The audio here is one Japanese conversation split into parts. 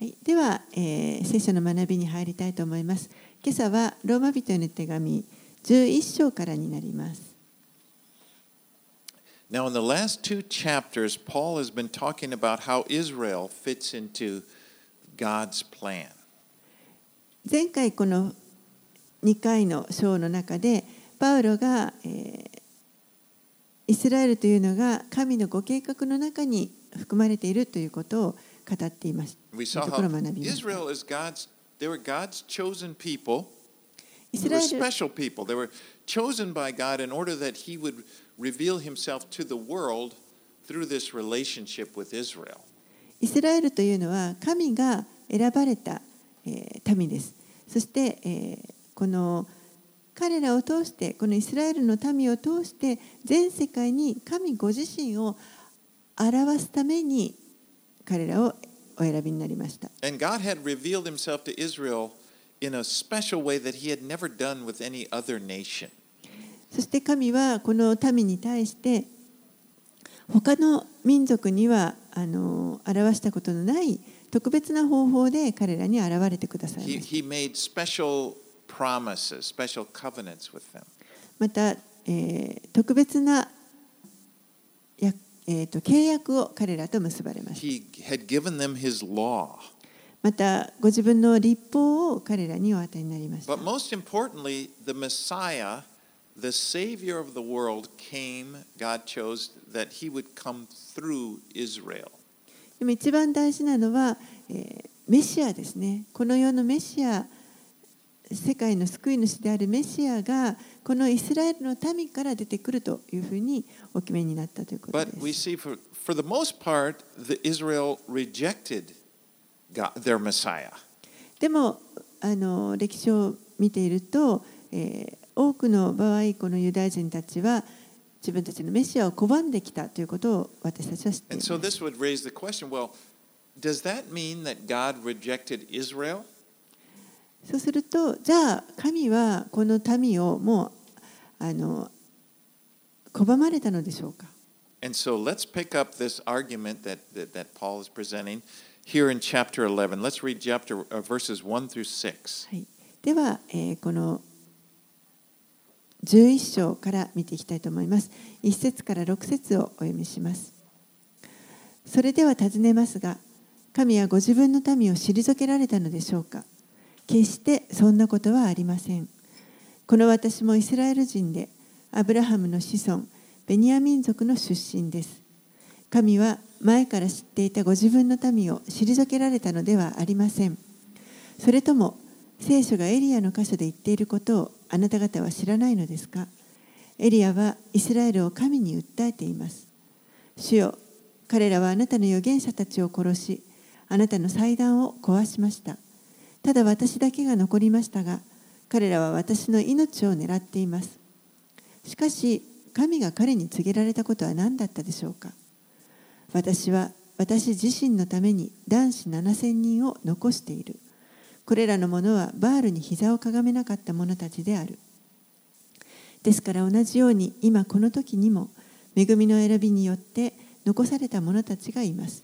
はいでは、えー、聖書の学びに入りたいと思います。今朝はローマ人への手紙11章からになります。前回この2回の章の中で、パウロが、え、イスラエルというのが神のご計画の中に含まれているということを語っていまし We た saw ところを学びました。Israel is God's, they were God's chosen people. イ They ス were ラエル special people. They were chosen by God in order that He would reveal Himself to the world through this relationship with Israel. イスラエルというのは神が選ばれた、えー民です。そして、えーこの彼らを通してこのイスラエルの民を通して全世界に神ご自身を表すために彼らをお選びになりました。And God had revealed Himself to Israel in a special way that He had never done with any other nation. そして神はこの民に対して他の民族にはあの表したことのない特別な方法で彼らに現れてください He, ました。he made special promises, special covenants with them. また、えー特別なや、えー、と契約を彼らと結ばれました。また、ご自分の立法を彼らにお与えになりました。でも一番大事なのは、えー、メシアですね。この世のメシア。世界の救い主であるメシアがこのイスラエルの民から出てくるというふうにお決めになったということ But で we す。see, for, for the most part, the Israel rejected God, their Messiah. でもあの歴史を見ていると、えー多くの場合このユダヤ人たちは自分たちのメシアを拒んできたということを私たちは知ってい And ま so す。this would raise the question well, does that mean that God rejected Israel? そうするとじゃあ神はこの民をもうあの拒まれたのでしょうか And so let's pick up this argument that, that, that Paul is presenting here in chapter 11. Let's read chapter uh, verses 1 through 6. はい、では、えーこの11章から見ていきたいと思います。1節から6節をお読みします。それでは尋ねますが、神はご自分の民を退けられたのでしょうか決してそんなことはありません。この私もイスラエル人で、アブラハムの子孫、ベニヤ民族の出身です。神は前から知っていたご自分の民を退けられたのではありません。それとも聖書がエリアの箇所で言っていることをあなた方は知らないのですか？エリアはイスラエルを神に訴えています。主よ、彼らはあなたの預言者たちを殺し、あなたの祭壇を壊しました。ただ私だけが残りましたが、彼らは私の命を狙っています。しかし、神が彼に告げられたことは何だったでしょうか私は私自身のために男子7000人を残している。これらの者はバールに膝をかがめなかった者たちである。ですから同じように今この時にも恵みの選びによって残された者たちがいます。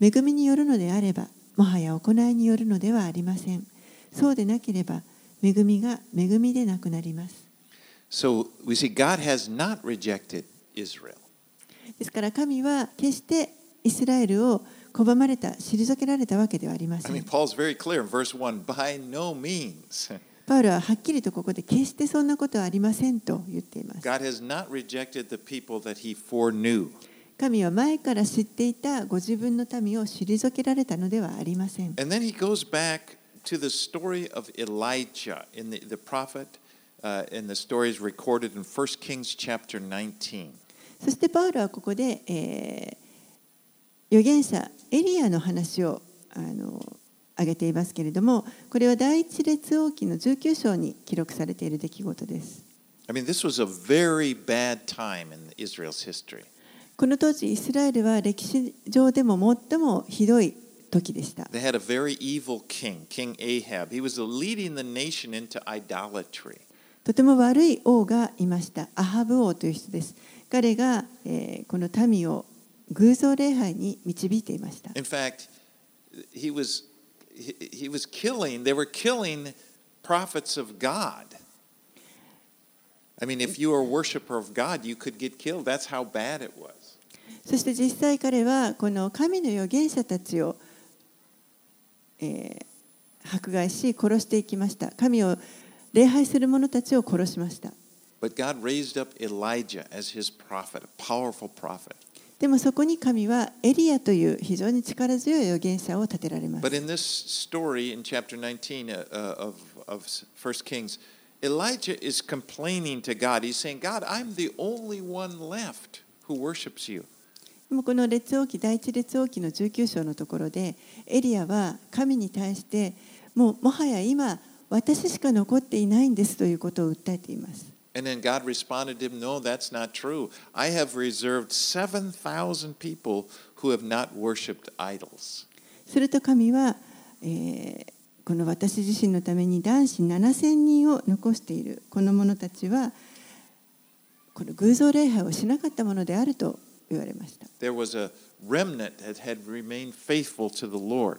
恵みによるのであれば、もはや行いによるのではありません。そうでなければ、恵みが恵みでなくなります。So we see God has not rejected Israel. ですから神は決してイスラエルを拒まれた、退けられたわけではありま I せ mean, ん。Paul's very clear in verse 1 by no means. パウロははっきりとここで決してそんなことはありませんと言っています。God has not rejected the people that he foreknew. 神は前から知っていたご自分の民を退けられたのではありません。And then he goes back to the story of Elijah in the, the prophet, uh, and the story is recorded in 1 Kings chapter 19. そしてパウロはここで、えー預言者エリアの話をあの挙げていますけれども、これは第一列王記の19章に記録されている出来事です。I mean, this was a very bad time in Israel's history. この当時、イスラエルは歴史上でも最もひどい時でした。They had a very evil king, King Ahab. He was leading the nation into idolatry. とても悪い王がいました。アハブ王という人です。彼が、えーこの民を偶像礼拝に導いていました。In fact, he was he, was killing. They were killing prophets of God. I mean, if you were a worshiper of God, you could get killed. That's how bad it was. そして実際彼はこの神の預言者たちを、えー迫害し殺していきました。神を礼拝する者たちを殺しました。But God raised up Elijah as his prophet, a powerful prophet. でもそこに神はエリアという非常に力強い預言者を立てられます。But in this story in chapter 19 uh, uh, of, of 1 Kings, Elijah is complaining to God. He's saying, God, I'm the only one left who worships you. でもこの列王記第一列王記の19章のところでエリアは神に対してもうもはや今私しか残っていないんですということを訴えています。And then God responded to him, No, that's not true. I have reserved 7,000 people who have not worshiped idols. すると神は、えーこの私自身のために男子7000人を残しているこの者たちはこの偶像礼拝をしなかったものであると言われました。There was a remnant that had remained faithful to the Lord.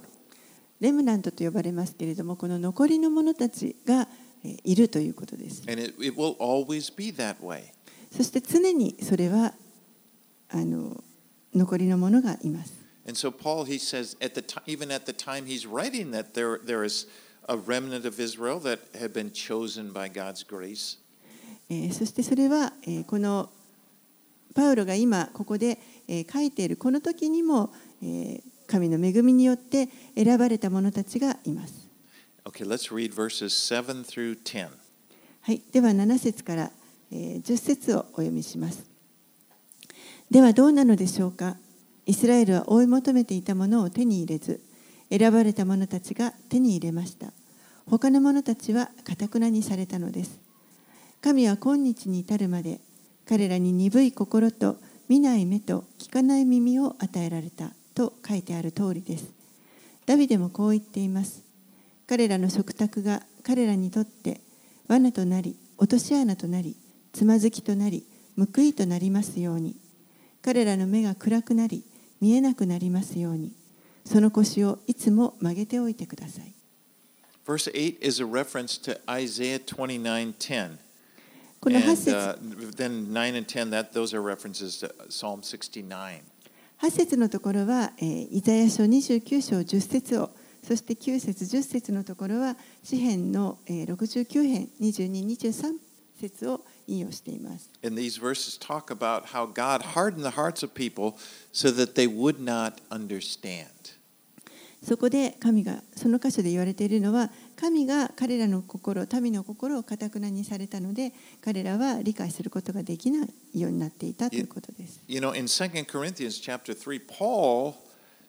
レムナントと呼ばれますけれどもこの残りの者たちがえーいるということです。And it, it will always be that way. そして常にそれはあの残りの者がいます。And so Paul, he says, at the time, even at the time he's writing that there, there is a remnant of Israel that had been chosen by God's grace. えーそしてそれは、えーこのパウロが今ここで、えー書いているこの時にも、えー神の恵みによって選ばれた者たちがいます。Okay, let's read verses 7 through 10. はい、では7節から、えー10節をお読みします。ではどうなのでしょうか？イスラエルは追い求めていたものを手に入れず選ばれた者たちが手に入れました他の者たちはかたくなにされたのです神は今日に至るまで彼らに鈍い心と見ない目と聞かない耳を与えられたと書いてある通りです。ダビデもこう言っています。彼らの食卓が彼らにとって罠となり落とし穴となりつまずきとなり報いとなりますように。彼らの目が暗くなり見えなくなりますように。その腰をいつも曲げておいてください。Verse 8 is a reference to Isaiah 29:10. この And 8節 uh, then 9 and 10, that, those are references to Psalm 69. 8節のところは、えーイザヤ書29章10節をそして9節10節のところは詩編の、えー69編2223節を引用しています And these verses talk about how God hardened the hearts of people so that they would not understand. そこで神がその箇所で言われているのは神が彼らの心民の心をかたくなにされたので彼らは理解することができないようになっていたということです。 You know, in 2 Corinthians chapter 3, Paul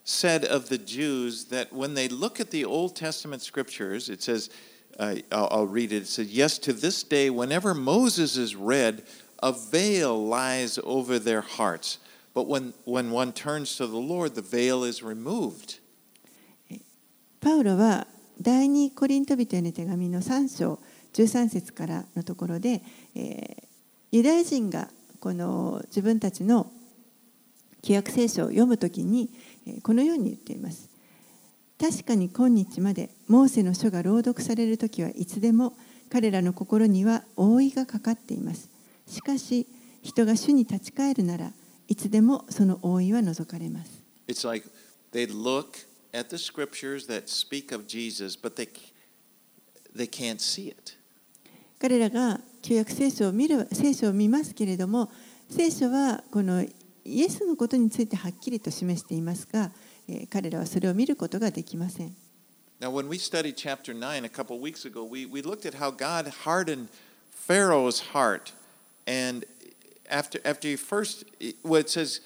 said of the Jews that when they look at the Old Testament scriptures, it says, uh, I'll, I'll read it, it says, Yes, to this day, whenever Moses is read, a veil lies over their hearts. But when, when one turns to the Lord, the veil is removed. パウロは第二コリント人への手紙の3章13節からのところで、えユダヤ人がこの自分たちの旧約聖書を読むときにこのように言っています。確かに今日までモーセの書が朗読されるときはいつでも彼らの心には覆いがかかっています。しかし人が主に立ち返るならいつでもその覆いは除かれます。It's like they look at the scriptures that speak of Jesus, but they, they can't see it. 彼らが旧約聖書を見る聖書を見ますけれども聖書はこのイエスのことについてはっきりと示していますが、えー彼らはそれを見ることができません Now, when we studied chapter 9 a couple of weeks ago, we, we looked at how God hardened Pharaoh's heart. And after, after he first, well, it says,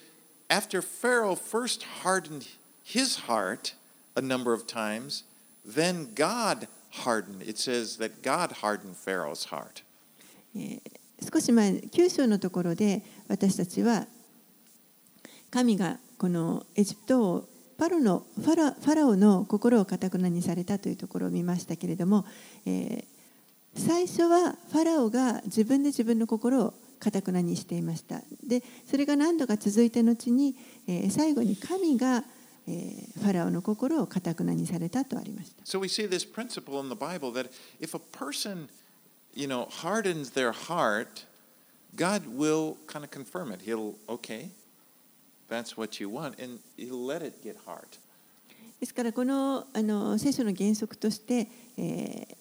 after Pharaoh first hardened his heart a number of times, then God hardened. It says that God hardened Pharaoh's heart. 少し前9章のところで私たちは神がこのエジプト王パロのファラファラオの心をかたくなにされたというところを見ましたけれども、えー最初はファラオが自分で自分の心をかたくなにしていましたでそれが何度か続いた後に、えー最後に神が、ファラオの心をかたくなにされたとありました So we see this principle in the Bible that if a person, you know, hardens their heart, God will kind of confirm it. He'll, okay, that's what you want, and He'll let it get hard. ですからこのあの聖書の原則として、えー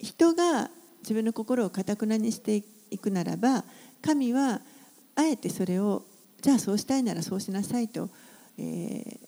人が自分の心をかたくなにしていくならば神はあえてそれをじゃあそうしたいならそうしなさいと、えー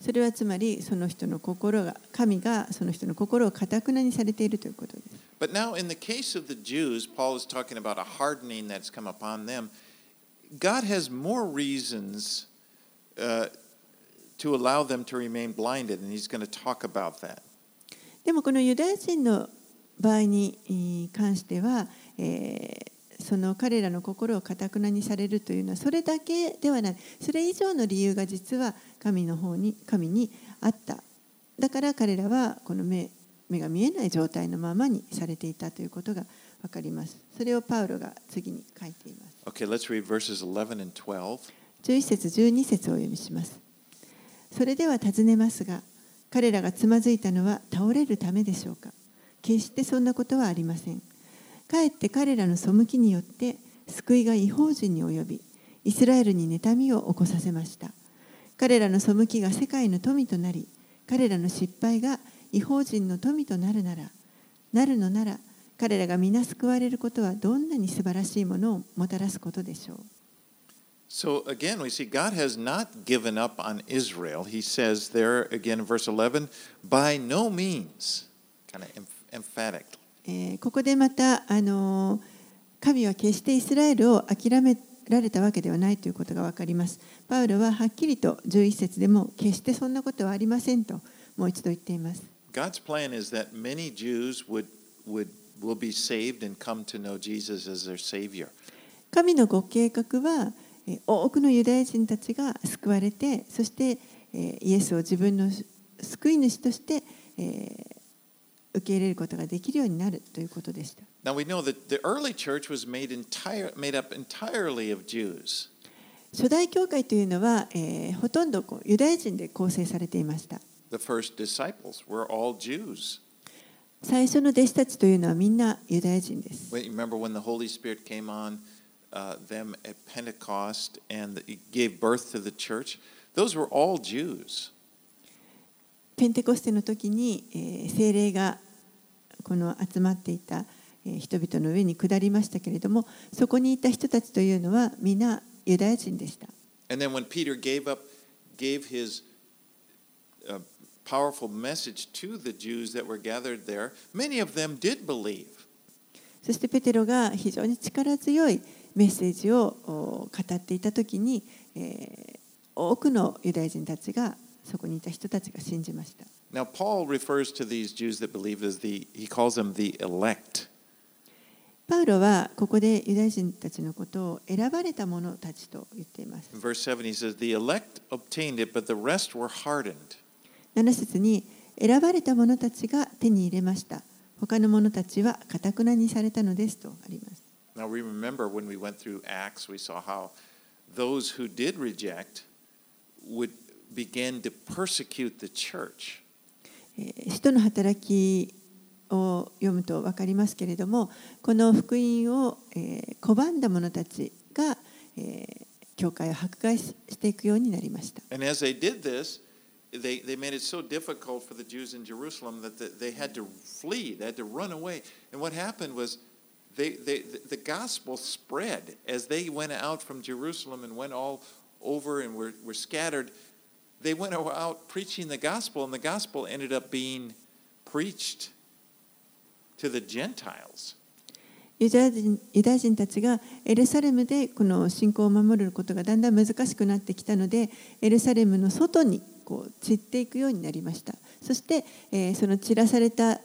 それはつまりその人の心が神がその人の心をかたくなにされているということです。But now, in the case of the Jews, Paul is talking about a hardening that's come upon them. God has more reasons uh, to allow them to remain blinded, and he's going to talk about that. でもこのユダヤ人の場合にえー関しては、えーその彼らの心をかたくなにされるというのはそれだけではない。それ以上の理由が実は神の方に神にあった。だから彼らはこの目目が見えない状態のままにされていたということが分かります。それをパウロが次に書いています。Okay, let's read verses 11 and 12. 11節12節をお読みします。それでは尋ねますが彼らがつまずいたのは倒れるためでしょうか。決してそんなことはありませんかえって彼らの背きによって救いが違法人に及びイスラエルに妬みを起こさせました彼らの背きが世界の富となり彼らの失敗が違法人の富となるならなるのなら彼らが皆救われることはどんなに素晴らしいものをもたらすことでしょう So again, we see God has not given up on Israel. He says there again in verse 11, by no means, kind of emphatically. えーここでまた、あのー神は決してイスラエルを諦められたわけではないということが分かります。パウロははっきりと11節でも決してそんなことはありませんともう一度言っています。God's plan is that many Jews would, would, will be saved and come to know Jesus as their Savior. 神のご計画はえー多くのユダヤ人たちが救われてそしてえーイエスを自分の救い主としてえー受け入れることができるようになるということでした。初代教会というのは、えー、ほとんどこうユダヤ人で構成されていました。最初の弟子たちというのはみんなユダヤ人です。ペンテコステの時に、えー、聖霊がこの集まっていた、えー人々の上に下りましたけれどもそこにいた人たちというのは皆ユダヤ人でした。And then when Peter gave up, gave his uh, powerful message to the Jews that were gathered there, many of them did believe. そしてペテロが非常に力強いメッセージをお語っていた時に、えー多くのユダヤ人たちがそこにいた人たちが信じました。Now, Paul refers to these Jews that believed as the, he calls them the elect. パウロはここでユダヤ人たちのことを選ばれた者たちと言っています。Verse 7, he says, The elect obtained it, but the rest were hardened. 7節に選ばれた者たちが手に入れました。他の者たちはかたくなにされたのですとあります。Now, we remember when we went through Acts, we saw how those who did reject would began to persecute the church. 使徒の働きを読むと分かりますけれども、この福音を、えー、拒んだ者たちが、えー、教会を迫害していくようになりました。And as they did this, they, they made it so difficult for the Jews in Jerusalem that they had to flee, they had to run away. And what happened was they, the gospel spread as they went out from Jerusalem and went all over and were, were scattered. They went out preaching the gospel, and the gospel ended up being preached to the Gentiles. ユダヤ人ユダヤ人たちがエルサレムでこの信仰を守ることがだんだん難しくなってきたのでエルサレムの外にこう散っていくようになりましたそして、えーその散らされた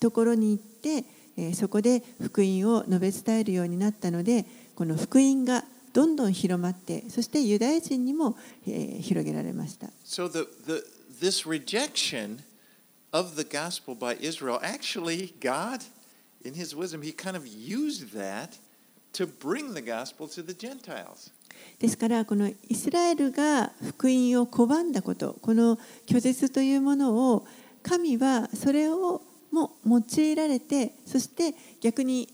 ところに行って、えーそこで福音を述べ伝えるようになったのでこの福音がどんどん広まってそしてユダヤ人にも、えー広げられました So the, the this rejection of the gospel by Israel, actually, God, in his wisdom, he kind of used that to bring the gospel to the Gentiles. ですからこのイスラエルが福音を拒んだことこの拒絶というものを神はそれをも用いられてそして逆に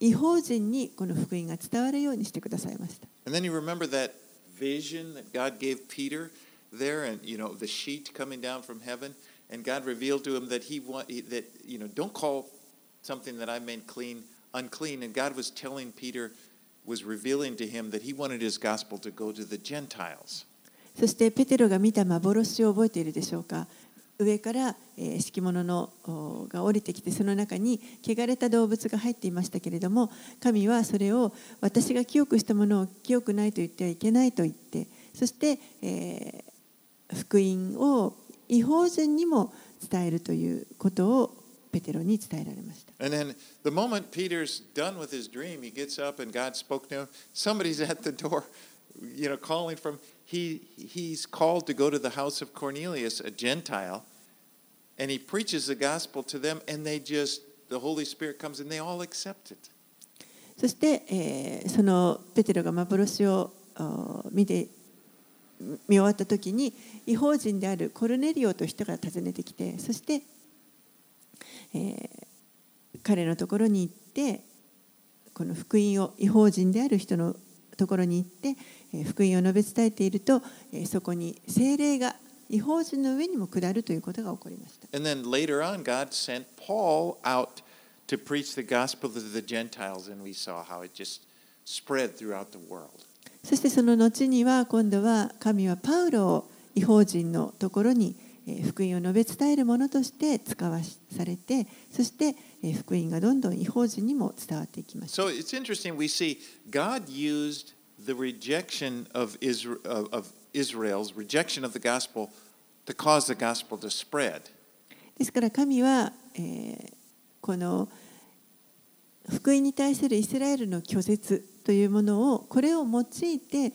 違法人にこの福音が伝わるようにしてくださいました And then you remember that vision that God gave Peter there, and you know the sheet coming down from heaven, and God revealed to him that he want that you know don't call something that I made clean unclean, and God was telling Peter was revealing to him that he wanted his gospel to go to the Gentiles. そしてペテロが見た幻を覚えているでしょうか上から、え敷物のが降りてきてその中に汚れた動物が入っていましたけれども神はそれを私が清くしたものを清くないと言ってはいけないと言ってそして、えー福音を違法人にも伝えるということをペテロに伝えられました。And then the moment Peter's done with his dream, he gets up and God spoke to him. Somebody's at the door, you know, calling from. He he's called to go to the house of Cornelius, a Gentile, and he preaches the gospel to them, and they just the Holy Spirit comes and they all accept it. そして、えーそのペテロが幻を見て見終わった時に違法人であるコルネリオという人が訪ねてきてそして、えー彼のところに行ってこの福音を違法人である人のところに行って、福音を述べ伝えていると、えーそこに精霊が違法人の上にも下るということが起こりました。And then later on, God sent Paul out to preach the gospel to the Gentiles, and we saw how it just spread throughout the world. そしてその後には今度は神はパウロを違法人のところにえー福音を述べ伝えるものとして使わされてそしてえー福音がどんどん違法人にも伝わっていきました So it's interesting. We see God used the rejection of, Isra- of, of Israel's rejection of the gospel to cause the gospel to spread. ですから神は、えーこの福音に対するイスラエルの拒絶というものをこれを用いて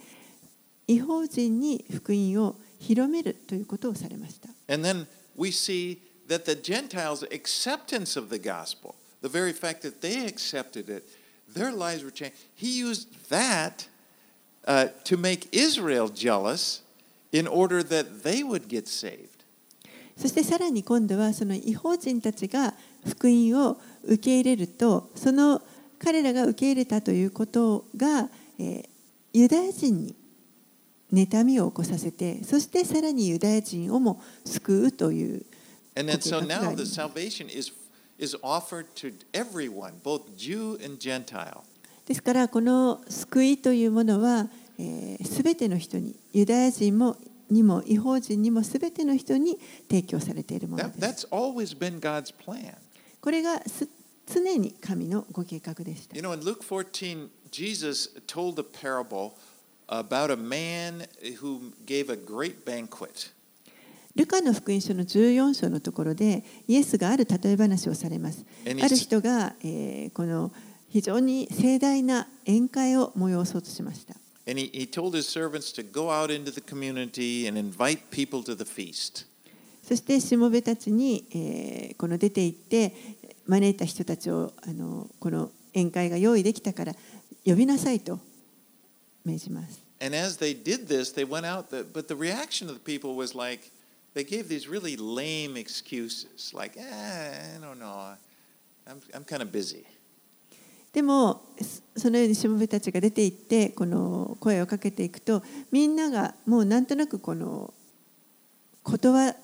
違法人に福音を広めるということをされました。 And then we see that the Gentiles' acceptance of the gospel, the very fact that they accepted it, their lives were changed. He used that uh, to make Israel jealous in order that they would get saved. そしてさらに今度はその違法人たちが福音を受け入れるとその彼らが受け入れたということが、えーユダヤ人に妬みを起こさせてそしてさらにユダヤ人をも救うという And then so now the salvation is, is offered to everyone, both Jew and Gentile. ですからこの救いというものはすべ、全ての人にユダヤ人もにも違法人にもすべての人に提供されているものです。これがす常に神のご計画でした。You know, in Luke 14, Jesus told a parable about a man who gave a great banquet. ルカの福音書の14章のところでイエスがある例え話をされます。ある人が、えーこの非常に盛大な宴会を催そうとしました。And he, he told his servants to go out into the community and invite people to the feast. そしてしもべたちに、えーこの出て行って招いた人たちをあのこの宴会が用意できたから呼びなさいと命じます。And as they did this, they went out, the, but the reaction of the people was like, they gave these really lame excuses, like, eh, I don't know, I'm, I'm kind of busy. でもそそのようにしもべたちが出て行ってこの声をかけていくとみんながもうなんとなくこの断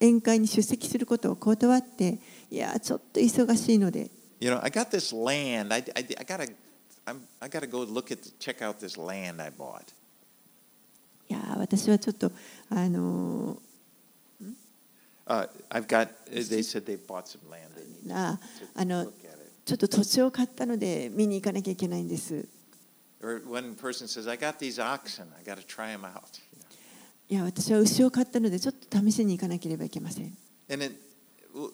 宴会に出席することを断っていやちょっと忙しいので You know, I got this land. I, I, I gotta, I'm, I gotta go look at, check out this land I bought. いや私はちょっとあの Uh, I've got. They said they bought some land. あの.ちちょっと土地を買ったので見に行かなきゃいけないんです。いや、私は牛を買ったのでちょっと試しに行かなければいけません。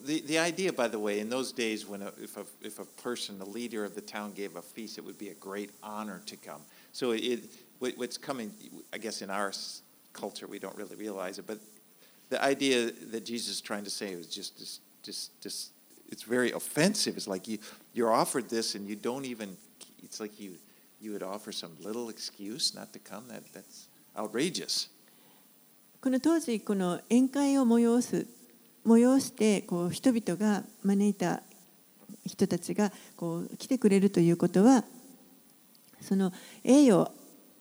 The, the idea, by the way, in those days when a, if, a, if a person, the leader of the town, gave a feast, it would be a great honor to come. So it, what- what's coming, I guess in our culture, we don't really realize it, but the idea that Jesus is trying to say was just, just, just, just it's very offensive. It's like you, you're offered this and you don't even, it's like you, you would offer some little excuse not to come. That, that's outrageous. この当時この宴会を催す催してこう人々が招いた人たちがこう来てくれるということはその栄誉を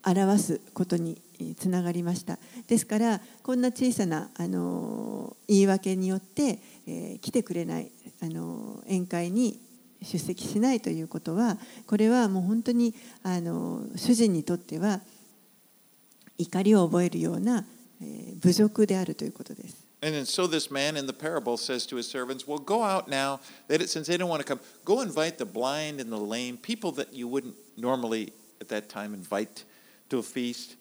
表すことにつながりましたですからこんな小さなあの言い訳によって、えー来てくれないあの宴会に出席しないということはこれはもう本当にあの主人にとっては怒りを覚えるような、えー侮辱であるということです。And then, so this man in the parable says to his servants, Well, go out now, that it, since they don't want to come, go invite the blind and the lame, people that you wouldn't normally at that time invite to a feast.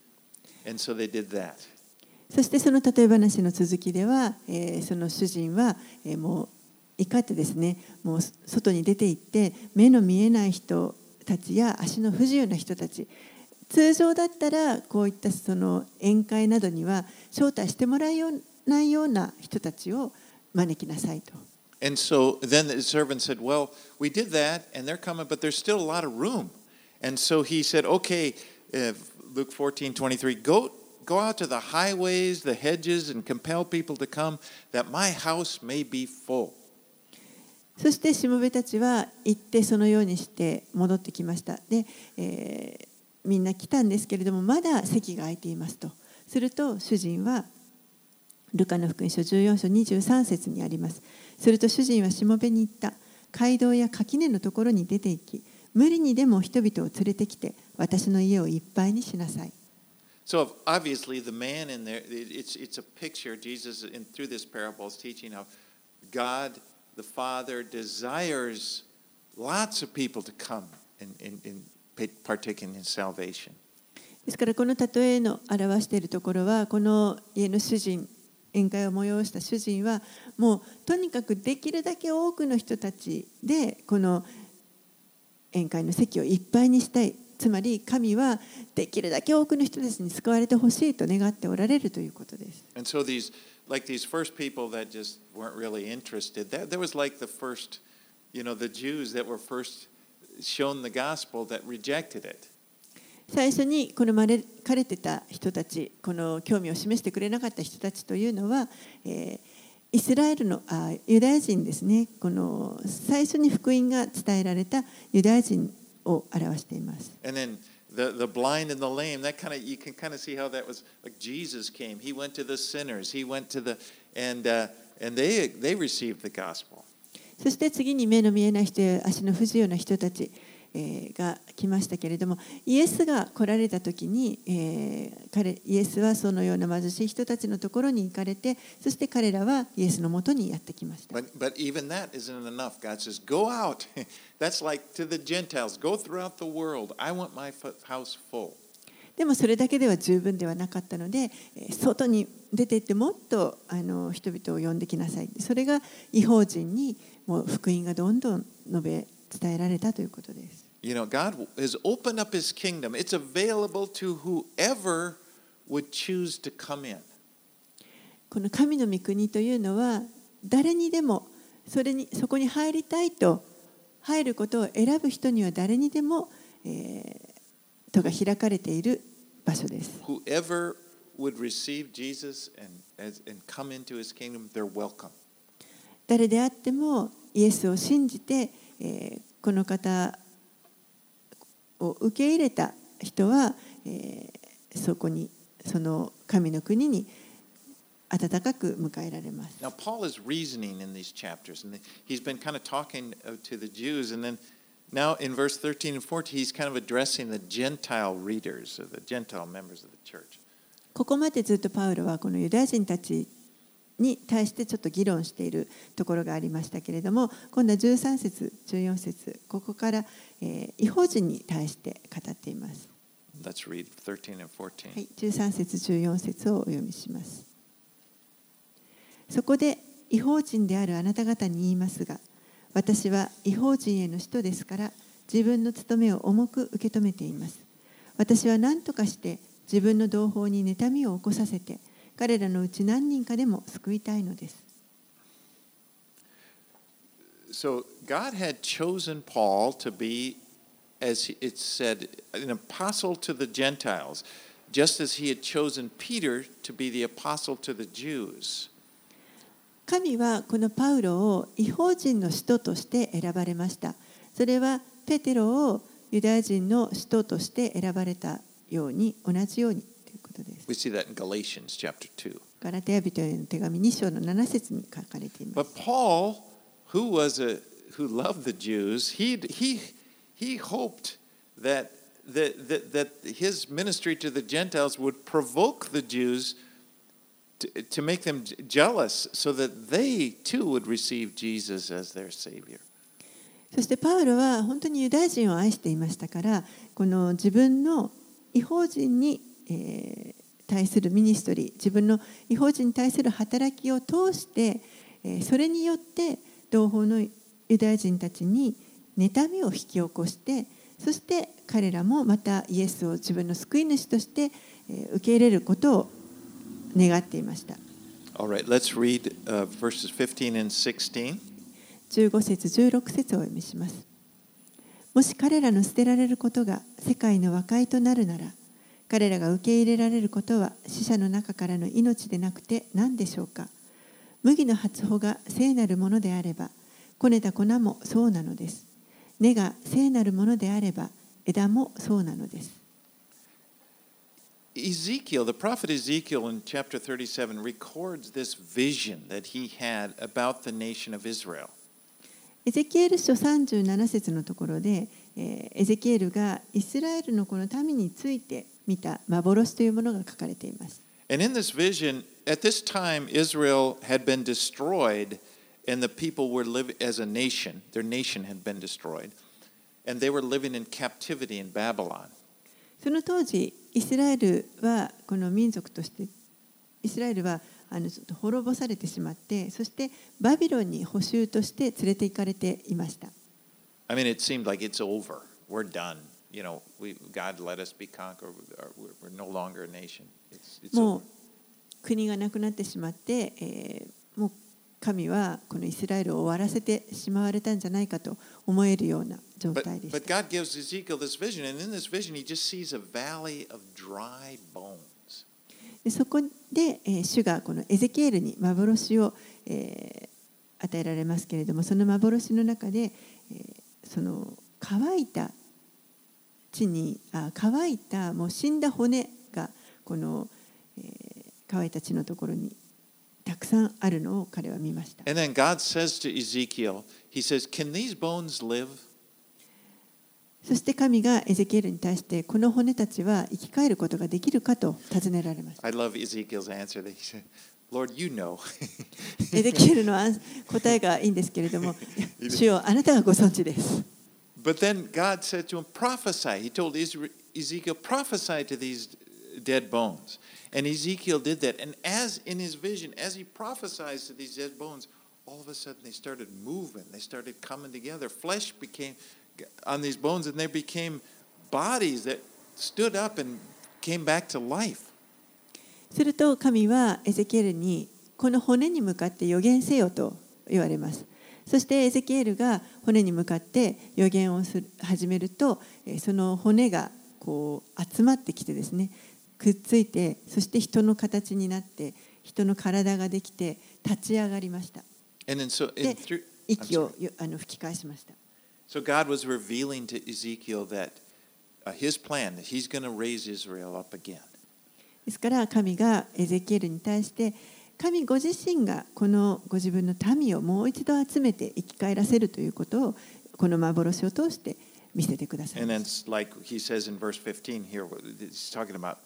そしてその例え話の続きでは、えー、その主人は、えー、もう怒ってですね、もう外に出ていって、目の見えない人たちや足の不自由な人たち、通常だったらこういったその宴会などには招待してもらえないような人たちを招きなさいと。And so then the servant said, Well, we did that, and they're coming, but there's still a lot of room. And so he said, Okay, Luke 14 23, go, go out to the highways, the hedges, and compel people to come, that my house may be full. そしてしもべたちは行ってそのようにして戻ってきました。で、えーみんな来たんですけれどもまだ席が空いていますと。すると主人はルカの福音書14章23節にあります。すると主人はしもべに言った。街道や垣根のところに出て行き、無理にでも人々を連れてきて私の家をいっぱいにしなさい。So obviously, the man in there, it's, it's a picture. Jesus, in, through this parable, is teaching how God, the Father, desires lots of people to come and, and, and partake in his salvation. ですからこの例えの表しているところはこの家の主人宴会を催した主人はもうとにかくできるだけ多くの人たちでこの宴会の席をいっぱいにしたいつまり神はできるだけ多くの人たちに救われてほしいと願っておられるということです。最初にこのまれかれてた人たち、この興味を示してくれなかった人たちというのは、イスラエルのあユダヤ人ですね、この最初に福音が伝えられたユダヤ人です。を表しています。The, the blind and the lame, that kind of you can kind of see how that was like Jesus came. He went to the sinners. He went to the and uh, and they they received the gospel. そして次に目の見えない人や足の不自由な人たち、えーが来ましたけれどもイエスが来られた時に、えー彼イエスはそのような貧しい人たちのところに行かれてそして彼らはイエスのもとにやってきました。But but even that isn't enough. God says, "Go out." That's like to the Gentiles. Go throughout the world. I want my house full. でもそれだけでは十分ではなかったのでえー外に出て行ってもっとあの人々を呼んできなさいそれが違法人にもう福音がどんどん述べ伝えられたということです You know, God has opened up His kingdom. It's available to whoever would choose to come in. この神の御国というのは誰にでもそれにそこに入りたいと入ることを選ぶ人には誰にでも、えー戸が開かれている場所です。Whoever would receive Jesus and, and come into His kingdom, they're welcome. 誰であってもイエスを信じて、えーこの方を受け入れた人は、えーそこにその神の国に温かく迎えられます。Now, Paul is reasoning in these chapters, and he's been kind of talking uh, to the Jews, and then now in verse 13 and 14, he's kind of addressing the Gentile readers, or the Gentile members of the church. ここまでずっとパウロはこのユダヤ人たちに対してちょっと議論しているところがありましたけれども今度は13節14節ここから、えー、違法人に対して語っています。Let's read 13 and 14. はい、13節14節をお読みします。そこで違法人であるあなた方に言いますが私は違法人への使徒ですから自分の務めを重く受け止めています。私は何とかして自分の同胞に妬みを起こさせて彼らのうち何人かでも救いたいのです。So God had chosen Paul to be, as it said, an apostle to the Gentiles, just as he had chosen Peter to be the apostle to the Jews. 神はこのパウロを違法人の使徒として選ばれました。それはペテロをユダヤ人の使徒として選ばれたように同じようにことです。We see that in Galatians chapter 2. ガラテヤ人への手紙2章の7節に書かれています。But Paul, who was a who loved the Jews, he he he hoped that that, that, that his ministry to the Gentiles would provoke the Jews to, to make them jealous so that they too would receive Jesus as their Savior. そしてパウロは本当にユダヤ人を愛していましたからこの自分の違法人に、 えー、対するミニストリー自分の違法人に対する働きを通して、えー、それによって同胞のユダヤ人たちに妬みを引き起こしてそして彼らもまたイエスを自分の救い主として、えー、受け入れることを願っていました。Right, let's read、uh, verses 15 and 16. 15節16節をお読みします。もし彼らの捨てられることが世界の和解となるなら、彼らが受け入れられることは死者の中からの命でなくて何でしょうか？麦の発穂が聖なるものであれば、こねた粉もそうなのです。根が聖なるものであれば、枝もそうなのです。Ezekiel, the prophet Ezekiel in chapter 37 records this vision that he had about the nation of Israel. エゼキエル書37節のところで、えエゼキエルがイスラエルのこの民について見た幻というものが書かれています。And in this vision, at this time, Israel had been destroyed, and the people were living as a nation. Their nation had been destroyed, and they were living in captivity in Babylon. その当時、イスラエルはこの民族として、イスラエルはあの滅ぼされてしまってそしてバビロンに捕囚として連れて行かれていました。I mean, it seemed like it's over. We're done. You know, we, God let us be conquered. We're no longer a nation. It's, it's もう国がなくなってしまって、えー、もう神はこのイスラエルを終わらせてしまわれたんじゃないかと思えるような状態でした。But, but God gives Ezekiel this vision, and in this vision, he just sees a valley of dry bones. でそこで、えー、主がこのエゼキエルに幻を、えー、与えられますけれどもその幻の中で、えー、その乾いた地にあ乾いたもう死んだ骨がこの、えー、乾いた地のところにたくさんあるのを彼は見ました。And then God says to Ezekiel, He says, Can these bones live? そして神がエゼキエルに対してこの骨たちは生き返ることができるかと尋ねられます。I love Ezekiel's answer that he said, Lord, you know. エゼキエルの答えがいいんですけれども、主よあなたがご存知です。But then God said to him, prophesy. He told Ezekiel, prophesy to these dead bones. And Ezekiel did that. And as in his vision, as he prophesied to these dead bones, all of a sudden they started moving. They started coming together. Flesh became on these bones, and they became bodies that stood up and came back to life. すると神はエゼキエルにこの骨に向かって予言せよと言われます。 そしてエゼキエルが骨に向かって予言をする始めるとその骨がこう集まってきてですねくっついてそして人の形になって人の体ができて立ち上がりました。で息をあの吹き返しました。So God was revealing to Ezekiel that uh, his plan, that he's going to raise Israel up again. ですから神がエゼキエルに対して神ご自身がこのご自分の民をもう一度集めて生き返らせるということをこの幻を通して見せてください。And then, like he says in verse 15 here, he's talking about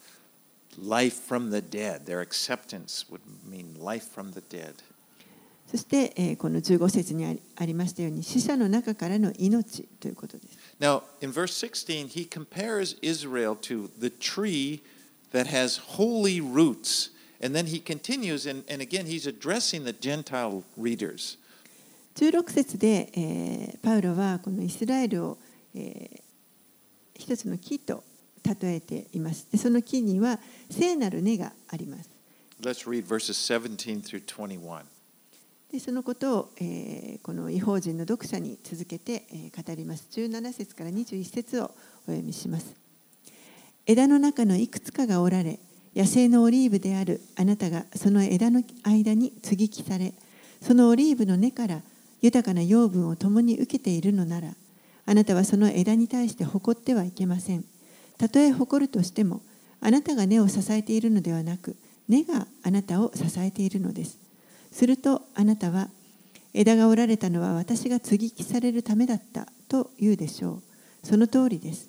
life from the dead. Their acceptance would mean life from the dead. そして、えーこの15節にありましたように死者の中からの命ということです。Now, in verse 16, he compares Israel to the tree that has holy roots. And then he continues, and, and again, he's addressing the Gentile readers. 16節で、えーパウロはこのイスラエルを、えー一つの木と例えています。でその木には聖なる根があります。Let's read verses 17 through 21. でそのことを、えーこの違法人の読者に続けて、えー語ります。17節から21節をお読みします。枝の中のいくつかが折られ、野生のオリーブであるあなたがその枝の間に接ぎ木され、そのオリーブの根から豊かな養分を共に受けているのなら、あなたはその枝に対して誇ってはいけません。たとえ誇るとしても、あなたが根を支えているのではなく、根があなたを支えているのです。するとあなたは枝が折られたのは私が接ぎ木されるためだったと言うでしょう。その通りです。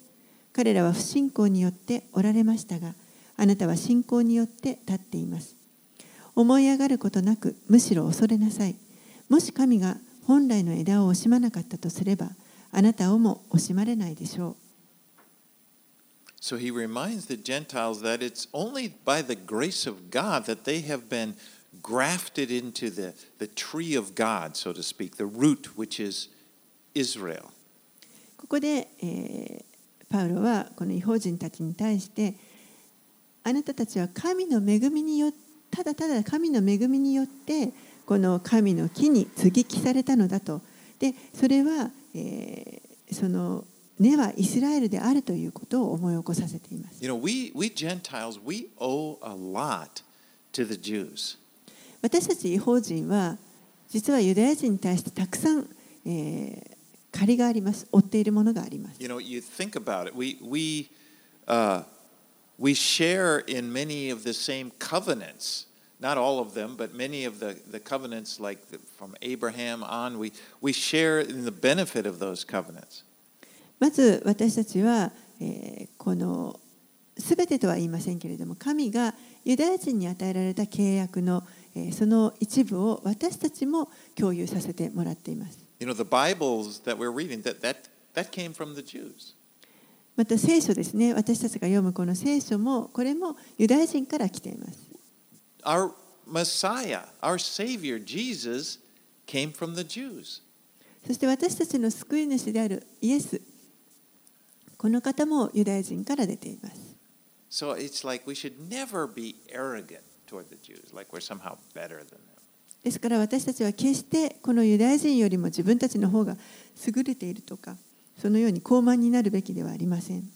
彼らは不信仰によって折られましたが、あなたは信仰によって立っています。思い上がることなく、むしろ恐れなさい。もし神が本来の枝を惜しまなかったとすれば、あなたをも惜しまれないでしょう。So he reminds the Gentiles that it's only by the grace of God that they have been grafted into the, the tree of God, so to speak, the root which is Israel. ここで、えーパウロはこの違法人たちに対してあなたたちは神の恵みによっただただ神の恵みによってこの神の木に接ぎ木されたのだとでそれは、えーその根はイスラエルであるということを思い起こさせています You know, we, we Gentiles, we owe a lot to the Jews. 私たち違法人は実はユダヤ人に対してたくさん、えー借りがあります負っているものがあります You know, you think about it. We, we, uh, we share in many of the same covenants. Not all of them, but many of the, the covenants, like the, from Abraham on, we, we share in the benefit of those covenants. まず私たちは、えーこの全てとは言いませんけれども神がユダヤ人に与えられた契約の、えーその一部を私たちも共有させてもらっています You know, the Bibles that we're reading, that, that, that came from the Jews. また聖書ですね。私たちが読むこの聖書もこれもユダヤ人から来ています。そして私たちの救い主であるイエスこの方もユダヤ人から出ています。ですから私たちは決してこのユダヤ人よりも自分たちの方が優れているとかそのように高慢になるべきではありません.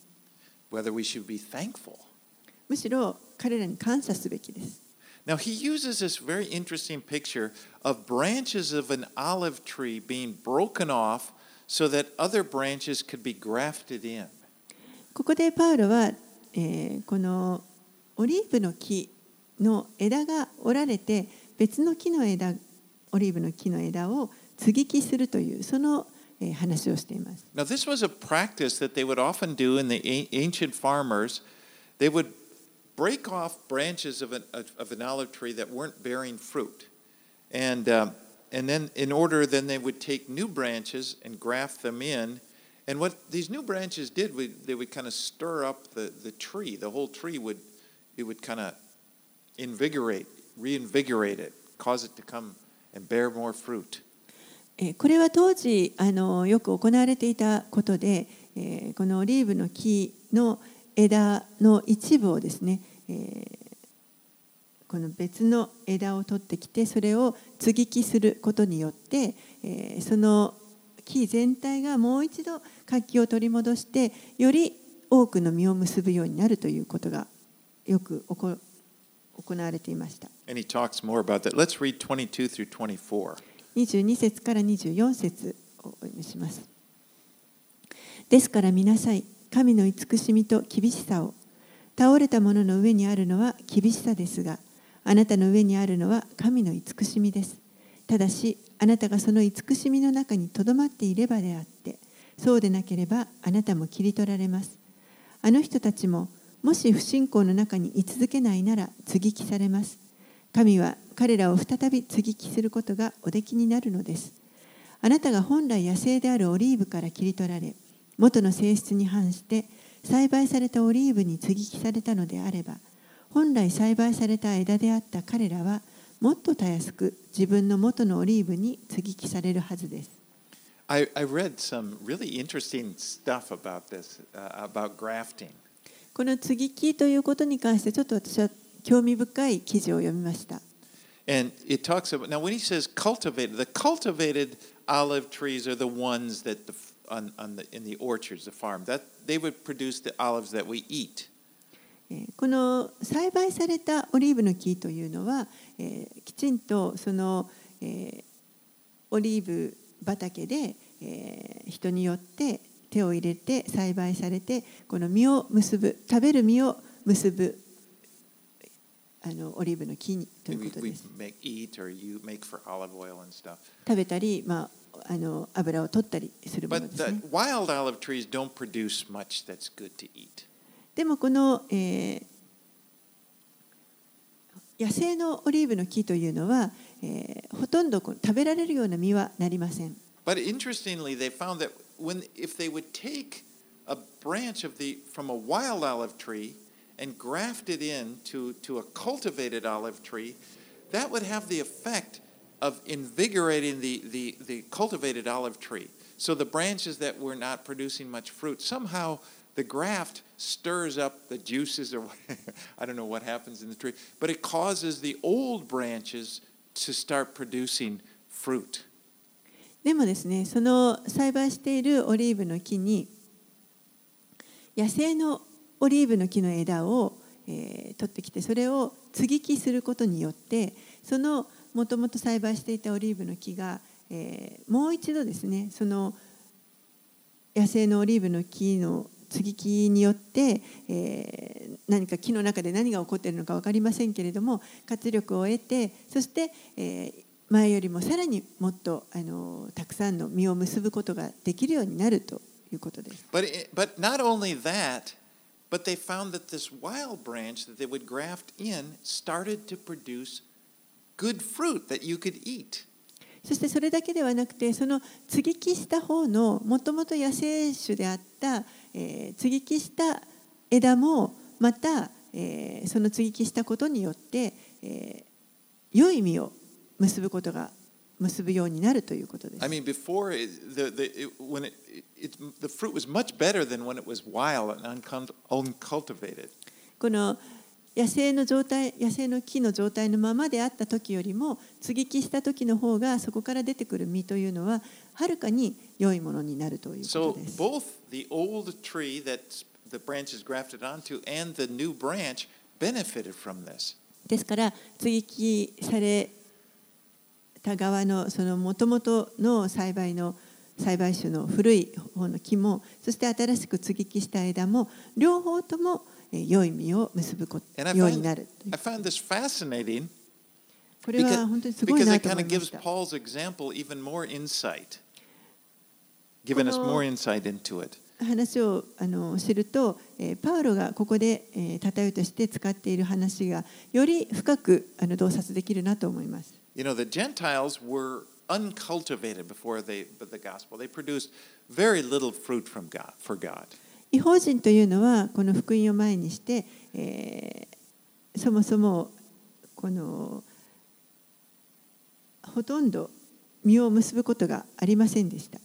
むしろ彼らに感謝すべきです Now, he uses this very interesting picture of branches of an olive tree being broken off so that other branches could be grafted in. ここでパウロは、えーこのオリーブの木の枝が折られて別の木の枝オリーブの木の枝を接ぎ木するというその、えー話をしています Now, this was a practice that they would often do in the a- ancient farmers. They would break off branches of an, of of an olive tree that weren't bearing fruit. And, um, and then, in order, then they would take new branches and graft them in. And what these new branches did, we, they would kind of stir up the, the tree. The whole tree would, it would kind of invigorate, reinvigorate it, cause it to come and bear more fruit. これは当時あのよく行われていたことで、えこのオリーブの木の枝の一部をですね、この別の枝を取ってきてそれを接ぎ木することによって、えその木全体がもう一度活気を取り戻してより多くの実を結ぶようになるということがよく行行われていました。And he talks more about that. Let's read 22 through 24. 22節から24節をお読みします。ですから見なさい、神の慈しみと厳しさを。倒れた者の上にあるのは厳しさですが、あなたの上にあるのは神の慈しみです。ただし、あなたがその慈しみの中にとどまっていればであって、そうでなければあなたも切り取られます。あの人たちも、もし不信仰の中に居続けないなら接ぎ木されます神は彼らを再び接ぎ木することがおできになるのですあなたが本来野生であるオリーブから切り取られ元の性質に反して栽培されたオリーブに接ぎ木されたのであれば本来栽培された枝であった彼らはもっとたやすく自分の元のオリーブに接ぎ木されるはずです I, I read some really interesting stuff about this, uh, about grafting. この接ぎ木ということに関してちょっと私は興味深い記事を読みました And it talks about, now when he says cultivated, the cultivated olive trees are the ones that the, on, on the, in the orchards, the farm, that they would produce the olives that we eat. えーこの栽培されたオリーブの木というのは、えーきちんとその、えーオリーブ畑で、えー人によって手を入れて栽培されてこの実を結ぶ食べる実を結ぶあのオリーブの木にということです.食べたり、まあ、あの油を取ったりするものですね.でもこの、えー野生のオリーブの木というのは、えーほとんど食べられるような実はなりません。But interestingly, they found that when if they would take a branch of the from a wild olive tree and graft it into to a cultivated olive tree, that would have the effect of invigorating the, the, the cultivated olive tree. So the branches that were not producing much fruit, somehow the graft stirs up the juices or I don't know what happens in the tree, but it causes the old branches to start producing fruit. でもですね、その栽培しているオリーブの木に野生の オリーブの木の枝を、えー取ってきてそれを接ぎ木することによってそのもともと栽培していたオリーブの木が、えーもう一度ですねその野生のオリーブの木の接ぎ木によって、えー何か木の中で何が起こっているのか分かりませんけれども活力を得てそして、えー前よりもさらにもっとあのたくさんの実を結ぶことができるようになるということです。But, but not only that, but they found that this wild branch that they would graft in started to produce good fruit that you could eat. そしてそれだけではなくてその接ぎ木した方のもともと野生種であった、えー接ぎ木した枝もまた、えーその接ぎ木したことによって、えー良い実を結ぶことが結ぶようになるということです。この野生の状態、野生の木の状態のままであった時よりも、接ぎ木した時の方がそこから出てくる実というのは、はるかに良いものになるということです。から、継ぎ木された側のその元々の栽培の栽培種の古い方の木もそして新しく接ぎ木した枝も両方ともえー良い実を結ぶこ I ようになる I found this fascinating これは本当にすごいなと思いました Paul's example even more insight, giving us more insight into it. 話をあの知ると、えーパウロがここで、えー、例えとして使っている話がより深くあの洞察できるなと思います。You know, the Gentiles were uncultivated before they but the gospel. They produced very little fruit from God for God. 違法人というのはこの福音を前にして、えーそもそもこのほとんど実を結ぶことがありませんでした。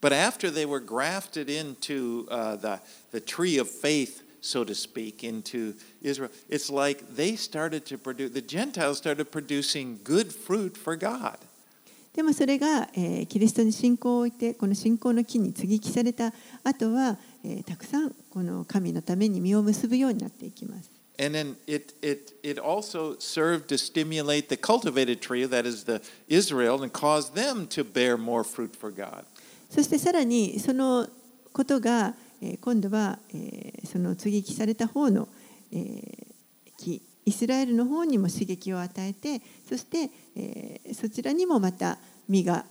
But after they were grafted into uh, the, the tree of faith, so to speak, into Israel, it's like they started to produce, the Gentiles started producing good fruit for God. でもそれが、えーキリストに信仰を置いてこの信仰の木に接ぎ木された後は、えーたくさんこの神のために実を結ぶようになっていきます。And then it, it, it also served to stimulate the cultivated tree, that is the Israel, and cause them to bear more fruit for God. そしてさらにそのことが、えー今度は、えーその接ぎ木された方の、えー木イスラエルの方にも刺激を与えてそして、えーそちらにもまた実が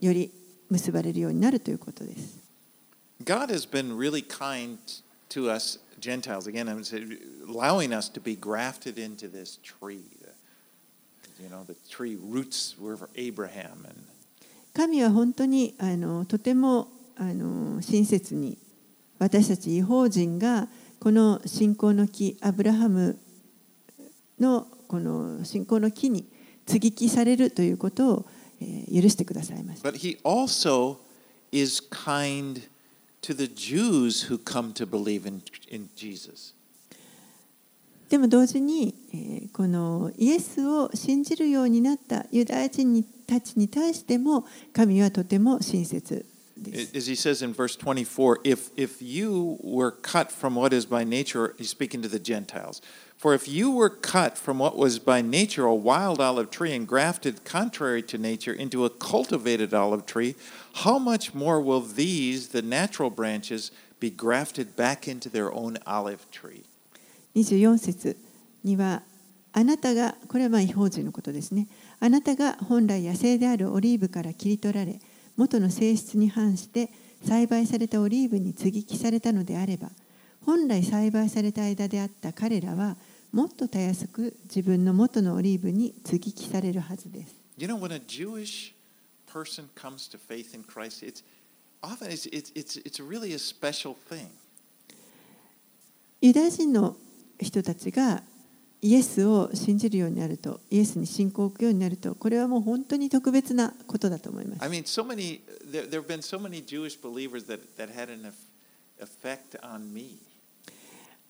より結ばれるようになるということです。God has been really kind to us Gentiles. Again, I'm allowing us to be grafted into this tree. You know, the tree roots were for Abraham. And 神は本当にあのとてもあの親切に私たち違法人がこの信仰の木アブラハムのこの信仰の木に接ぎ木されるということを、えー許してくださいました。but he also is kind to the Jews who come to believe in, in Jesus. でも同時に、えーこのイエスを信じるようになったユダヤ人にたちに対しても神はとても親切 です。 As he says in verse 24, if, if you were cut from what is by nature, he's speaking to the Gentiles, for if you were cut from what was by nature a wild olive tree and grafted contrary to nature into a cultivated olive tree, how much more will these, the natural branches, be grafted back into their own olive tree? 24節にはあなたがこれはまあ違法人のことですねあなたが本来野生であるオリーブから切り取られ 元の性質に反して栽培されたオリーブに接ぎ木されたのであれば本来栽培された間であった彼らはもっとたやすく自分の元のオリーブに接ぎ木されるはずです You know, when a Jewish person comes to faith in Christ, it's often it's, it's, it's, it's really a special thing. ユダヤ人の人たちがイエスを信じるようになるとイエスに信仰を置くようになるとこれはもう本当に特別なことだと思います I mean, so many, there, there have been so many Jewish believers that, that had an eff- effect on me.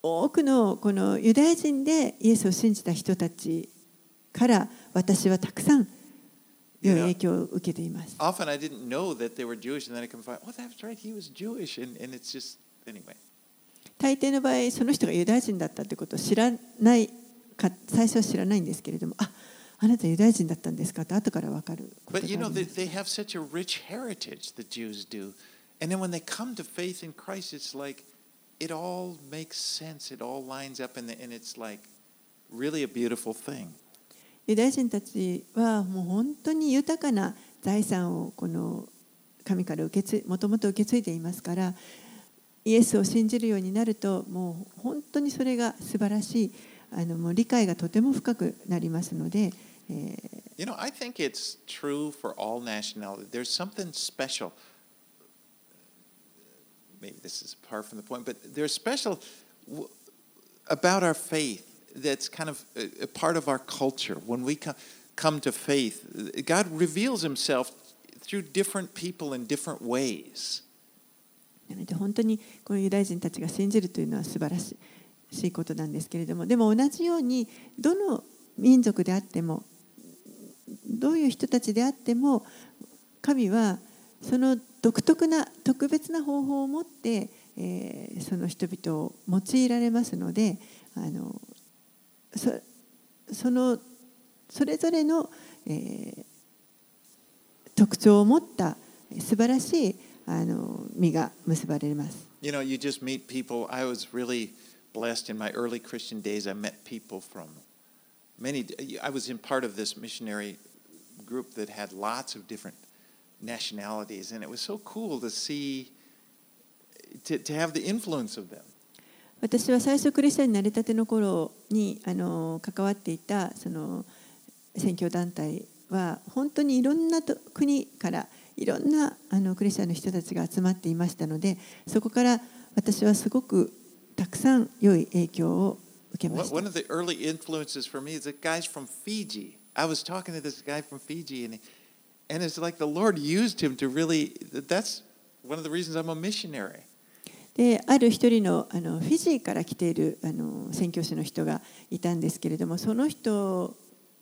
多くのこのユダヤ人でイエスを信じた人たちから私はたくさん良い影響を受けています。Often I didn't know that they were Jewish, and then I come find, oh, that's right, he was Jewish. And, and it's just, anyway. 大抵の場合その人がユダヤ人だったということを知らないか最初は知らないんですけれどもああなたユダヤ人だったんですかって後から分かること But が you あ know, ります they have such a rich heritage, the Jews do. And then when they come to faith in Christ, it's like it all makes sense. It all lines up, and, and it's like really a beautiful thing. ユダヤ人たちはもう本当に豊かな財産をこの神から受け継いもともと受け継いでいますからイエスを信じるようになるともう本当にそれが素晴らしいあのもう理解がとても深くなりますので、えー You know, I think it's true for all nationality. There's something special. Maybe this is far from the point, but there's special about our faith that's kind of a, part of our culture. When we come, come to faith, God reveals Himself through different people in different ways. なので本当にこのユダヤ人たちが信じるというのは素晴らしいしいことなんですけれどもでも同じようにどの民族であってもどういう人たちであっても神はその独特な特別な方法を持って、えーその人々を用いられますのであのそそのそれぞれの、えー特徴を持った素晴らしいあの実が結ばれます。You know, you just meet people. I was really blessed in my early Christian days. I met people from many. I was in part of this missionary group that had lots of different nationalities, and it was so cool to see, to, to have the influence of them. 私は最初クリスチャンになりたての頃にあの関わっていたその宣教団体は本当にいろんなと国からいろんなあのクリスチャンの人たちが集まっていましたのでそこから私はすごくたくさん良い影響を受けました one。of the early influences for me is the guys from Fiji. I was talking to this guy from Fiji, and and it's like the Lord used him to really. That's one of the reasons I'm a missionary. である一人のあのフィジーから来ているあの宣教師の人がいたんですけれどもその人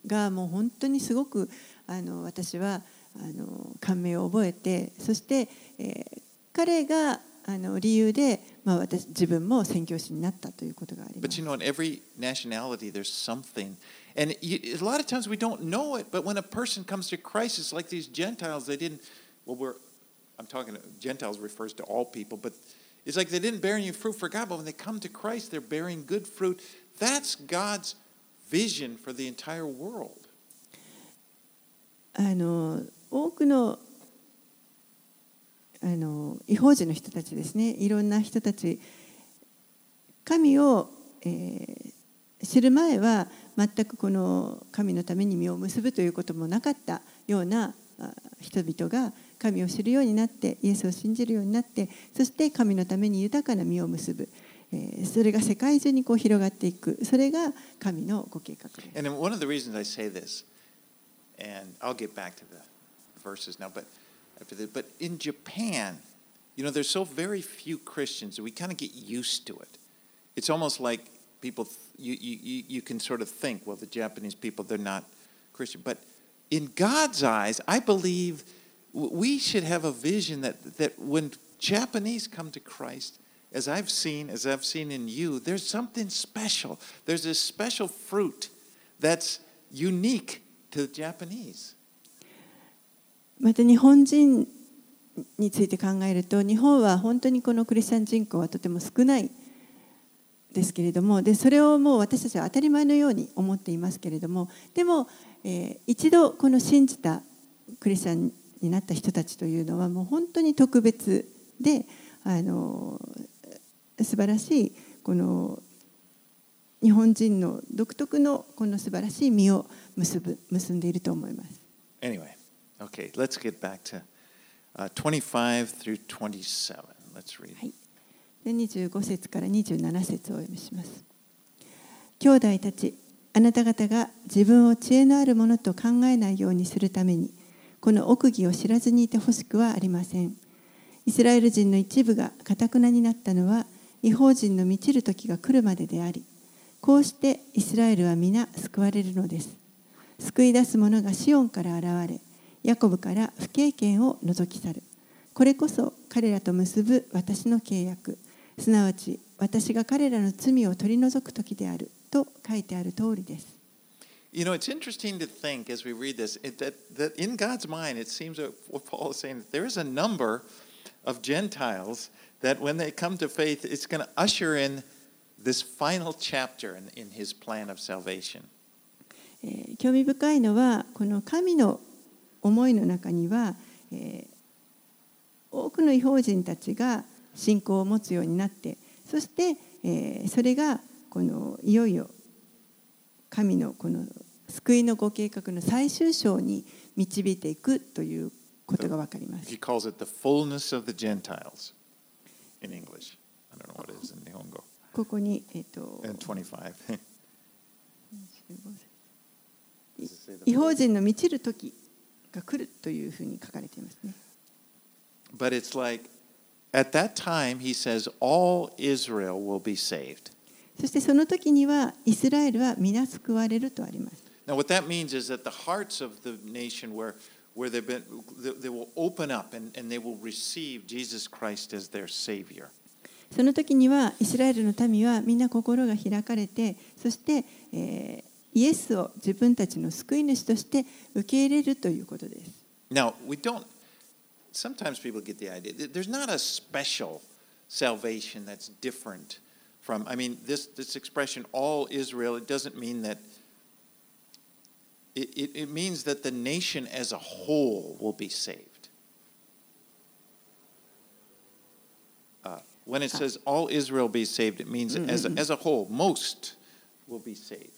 がもう本当にすごくあの私はあの感銘を覚えてそして、えー彼があの理由で、まあ、私自分も宣教師になったということがありま But す you。know, in every nationality, there's something. And you, a lot of times we don't know it, but when a person comes to Christ, it's like these Gentiles, they didn't, well, we're, I'm talking, Gentiles refers to all people, but it's like they didn't bear any fruit for God, but when they come to Christ, they're bearing good fruit. That's God's vision for the entire world. あの多くの あの違法人の人たちですね。いろんな人たち。神を、えー、知る前は全くこの神のために身を結ぶということもなかったような人々が神を知るようになってイエスを信じるようになってそして神のために豊かな実を結ぶ、えー、それが世界中にこう広がっていく。それが神のご計画です。And one of the reasons I say this, and I'll get back to the verses now, but after this, but in Japan, you know, there's so very few Christians, that we kind of get used to it. It's almost like people, you, you, you can sort of think, well, the Japanese people, they're not Christian. But in God's eyes, I believe we should have a vision that, that when Japanese come to Christ, as I've seen, as I've seen in you, there's something special. There's this special fruit that's unique to the Japanese. また日本人について考えると日本は本当にこのクリスチャン人口はとても少ないですけれどもでそれをもう私たちは当たり前のように思っていますけれどもでも、えー、一度この信じたクリスチャンになった人たちというのはもう本当に特別であの素晴らしいこの日本人の独特のこの素晴らしい実を結ぶ結んでいると思います。Anyway, okay, let's get back to uh, 25 through 27. Let's read. はい。で25節から27節をお読みします。兄弟たち、あなた方が自分を知恵のあるものと考えないようにするために、この奥義を知らずにいてほしくはありません。イスラエル人の一部がかたくなになったのは、違法人の満ちる時が来るまでであり、こうしてイスラエルは皆救われるのです。救い出す者がシオンから現れ、ヤコブから不経験を除き去る。これこそ彼らと結ぶ私の契約、すなわち私が彼らの罪を取り除く時であると書いてある通りです。You know, it's interesting to think as we read this that, that in God's mind, it seems that what Paul is saying there is a number of Gentiles that when they come to faith, it's going to usher in this final chapter in, in his plan of salvation. 興味深いのはこの神の思いの中には、えー、多くの違法人たちが信仰を持つようになってそして、えー、それがこのいよいよ神のこの救いのご計画の最終章に導いていくということがわかります。He calls it the fullness of the Gentiles in English. I don't know what it is in 日本語。ここに、えっ、ー、と、And 25. 違法人の満ちる時が来るというふうに書かれていますね。But it's like, at that time, he says, all Israel will be saved. そしてその時にはイスラエルは皆救われるとあります。Now, what that means is that the hearts of the nation where, where they've been, they will open up and, and they will receive Jesus Christ as their Savior. その時にはイスラエルの民はみんな心が開かれてそして、えー、イエスを自分たちの救い主として受け入れるということです。Now, we don't, sometimes people get the idea, there's not a special salvation that's different from, I mean, this, this expression, all Israel, it doesn't mean that, it, it, it means that the nation as a whole will be saved. Uh, when it says all Israel be saved, it means as a, as a whole, most will be saved.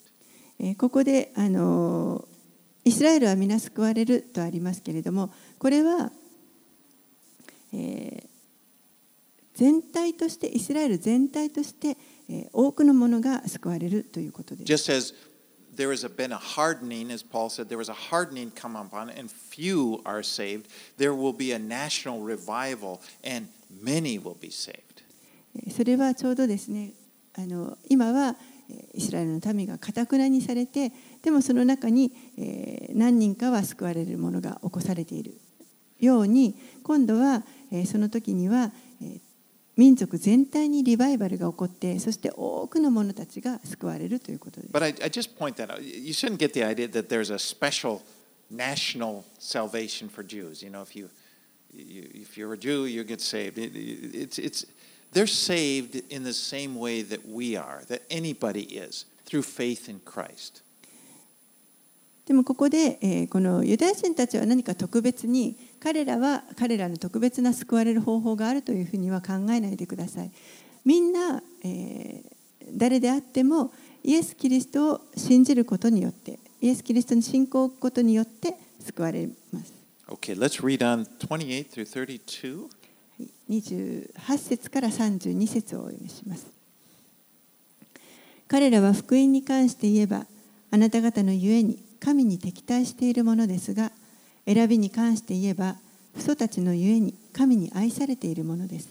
ここであのイスラエルは皆救われるとありますけれどもこれは、えー、全体としてイスラエル全体として、えー、多くのものが救われるということです。Just as there has been a hardening, as Paul said, there was a hardening come upon and few are saved, there will be a national revival, and many will be saved. それはちょうどですね、あの今はイスラエルの民がかたくなにされて、でもその中に、え、何人かは救われるものが起こされているように、今度は、え、その時には、え、民族全体にリバイバルが起こってそして多くの者たちが救われるということです。But I, I just point that out. You shouldn't get the idea that there's a special national salvation for Jews. You know, if you, you if you're a Jew, you get saved. It, it's it's they're saved in the same way that we are, that anybody is, through faith in Christ. でもここで、えー、このユダヤ人たちは何か特別に彼らは彼らの特別な救われる方法があるというふうには考えないでください。みんな、えー、誰であってもイエス・キリストを信じることによってイエス・キリストに信仰を置くことによって救われます。Okay, let's read on 28 through 32. 28節から32節をお読みします。彼らは福音に関して言えばあなた方のゆえに神に敵対しているものですが選びに関して言えば父祖たちのゆえに神に愛されているものです。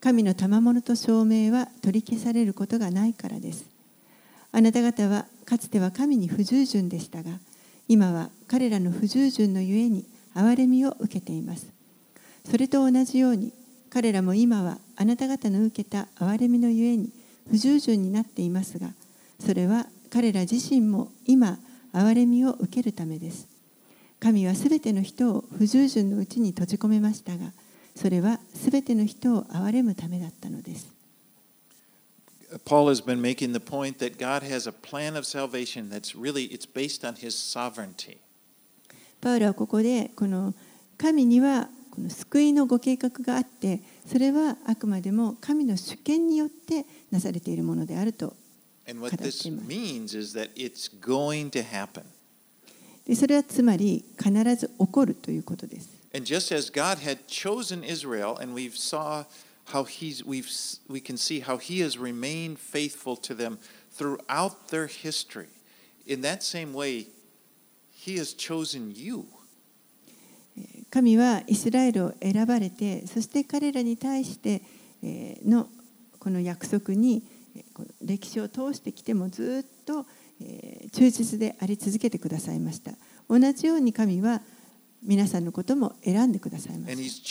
神の賜物と証明は取り消されることがないからです。あなた方はかつては神に不従順でしたが今は彼らの不従順のゆえに憐れみを受けています。それと同じように彼らも今はあなた方の受けた憐れみのゆえに不従順になっていますがそれは彼ら自身も今憐れみを受けるためです神はすべての人を不従順のうちに閉じ込めましたがそれはすべての人を憐れむためだったのです Paul has been making the point that God has a plan of salvation that's really it's based on his sovereignty. パウロはここでこの神にはこの救いのご計画があってそれはあくまでも神の主権によってなされているものであると is that it's going to happen. でそれはつまり必ず起こるということです。And just as God had chosen Israel, and we saw how he's, we've, we can see how he has remained faithful to them throughout their history. In that same way, he has chosen you. 神はイスラエルを選ばれてそして彼らに対してえーのこの約束に歴史を通してきてもずっとえー忠実であり続けてくださいました同じように神は皆さんのことも選んでくださいまし.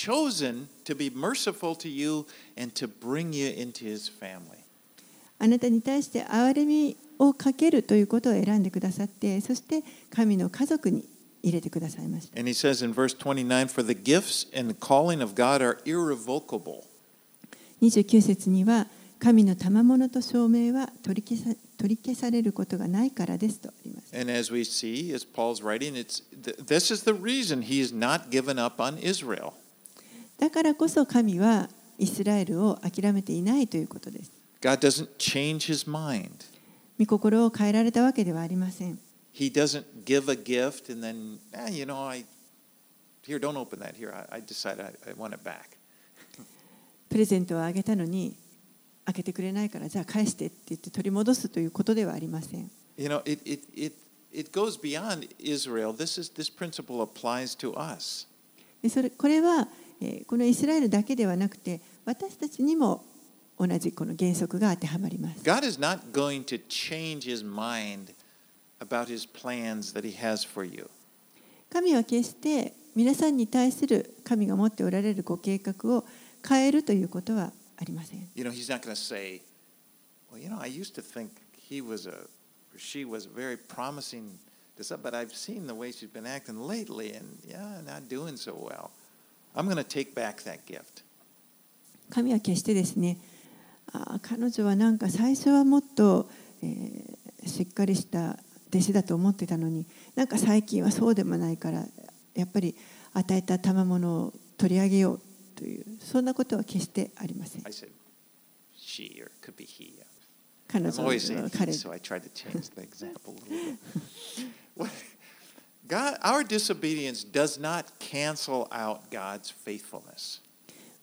たあなたに対して憐れみをかけるということを選んでくださってそして神の家族に入れてくださいました And he says in verse 29 For the gifts and the calling of God are irrevocable. 29節には神の賜物と証明は取り消さ取り消されることがないからですとあります。And as we see, as Paul's writing, it's th- this is the reason he has not given up on Israel. だからこそ神はイスラエルを諦めていないということです。God doesn't change his mind. 御心を変えられたわけではありません。He doesn't give a gift and then, ah, you know, I here, don't open that. Here, I, I decide I, I want it back. プレゼントをあげたのに開けてくれないからじゃあ返してって言って取り戻すということではありません。 You know, it it it it goes beyond Israel. This is this principle applies to us. でそれこれは、えーこのイスラエルだけではなくて私たちにも同じこの原則が当てはまります。 God is not going to change his mind about his plans that he has for you. 神は決して皆さんに対する神が持っておられるご計画を変えるということはありません。You know, he's not going to say, "Well, you know, I used to think he was a or she was very promising some, but I've seen the way she's been acting lately, and yeah, not doing so well. I'm going to take back that gift." 神は決してですねあー彼女はなんか最初はもっと、えーしっかりした弟子だと思ってたのになんか最近はそうでもないからやっぱり与えた賜物を取り上げようというそんなことは決してありません。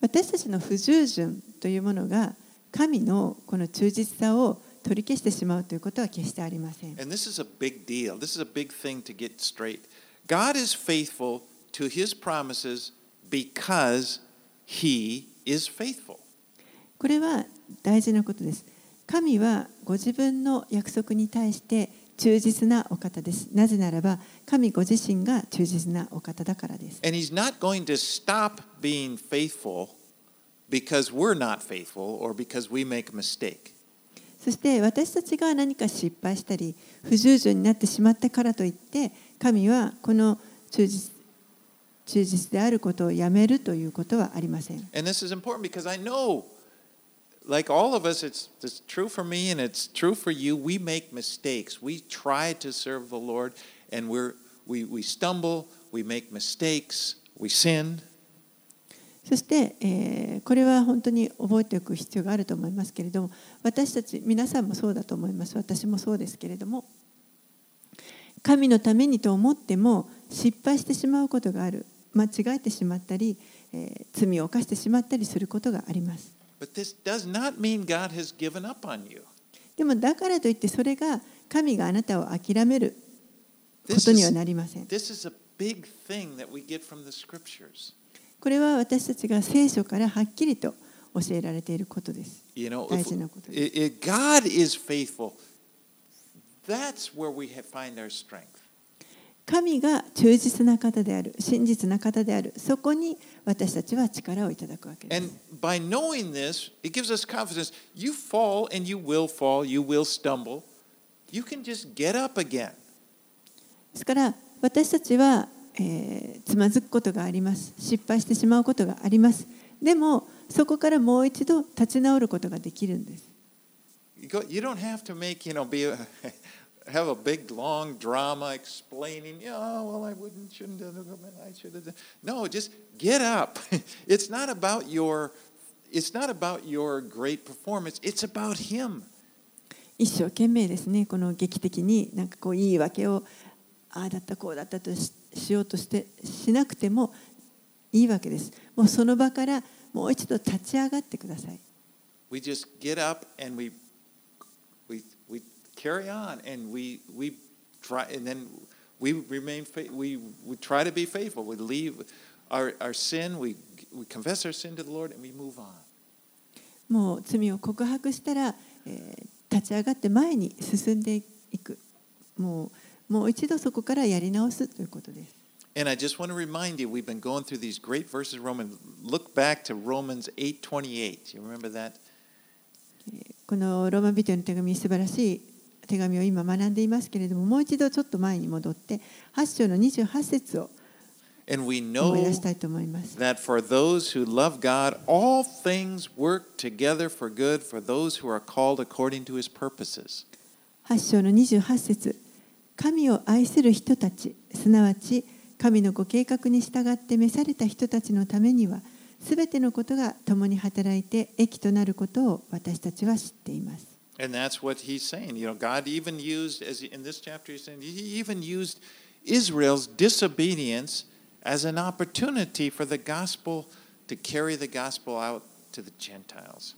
私たちの不従順というものが神のこの忠実さを取り消してしまうということは決してありません And this is a big deal. This is a big thing to get straight. God is faithful to his promises because he is faithful. これは大事なことです。神はご自分の約束に対して忠実なお方です。なぜならば、神ご自身が忠実なお方だからです。And he's not going to stop being faithful because we're not faithful or because we make a mistake. そして私たちが何か失敗したり、不従順になってしまったからといって、神はこの忠実忠実であることをやめるということはありません。And this is important because I know, like all of us, it's, it's true for me and it's true for you. We make mistakes. We try to serve the Lord and we're, we, we stumble, we make mistakes, we sin. そして、えーこれは本当に覚えておく必要があると思いますけれども私たち皆さんもそうだと思います。私もそうですけれども神のためにと思っても失敗してしまうことがある。間違えてしまったり、えー罪を犯してしまったりすることがあります。This. でもだからといってそれが神があなたを諦めるこ This とには is, なりません。this is a big これは私たちが聖書からはっきりと教えられていることです。You know, 大 if, 事なことです i- i- God is faithful. That's where we find our strength. 神が忠実な方である、真実な方である、そこに私たちは力をいただくわけです And。by knowing this, it gives us confidence. You fall and you will fall, you will stumble. You can just get up again. ですから私たちは、えーつまずくことがあります。失敗してしまうことがあります。でもそこからもう一度立ち直ることができるんです。You, don't have to make, you know, be a, have a big long drama explaining, yeah, well, I wouldn't, shouldn't have, I should have. done." No, just get up. It's not about your, it's not about your great performance. It's about Him. 一生懸命ですね、この劇的になんかこう言い訳をああだったこうだったとししようとしてしなくてもいいわけです。もうその場からもう一度立ち上がってください。We just get up and we, we, we carry on and we, we try, and then we remain, we, we try to be faithful. We leave our, our sin, we, we confess our sin to the Lord, and we move on. もう罪を告白したら、えー立ち上がって前に進んでいく。もうもう一度そこからやり直すということです。And I just want to remind you, we've been going through these great verses. Roman, look back to Romans eight twenty eight. You remember that? このローマ人への手紙素晴らしい手紙を今学んでいますけれどももう一度ちょっと前に戻って8章の28節を And we 思い know 出したいと思います。that for those who love God, all things work together for good for those who are called according to His purposes. 8章の28節神を愛する人たちすなわち神のご計画に従って召された人たちのためにはすべてのことが共に働いて益となることを私たちは知っています。And that's what he's saying. You know, God even used, as in this chapter, he's saying, he even used Israel's disobedience as an opportunity for the gospel to carry the gospel out to the Gentiles.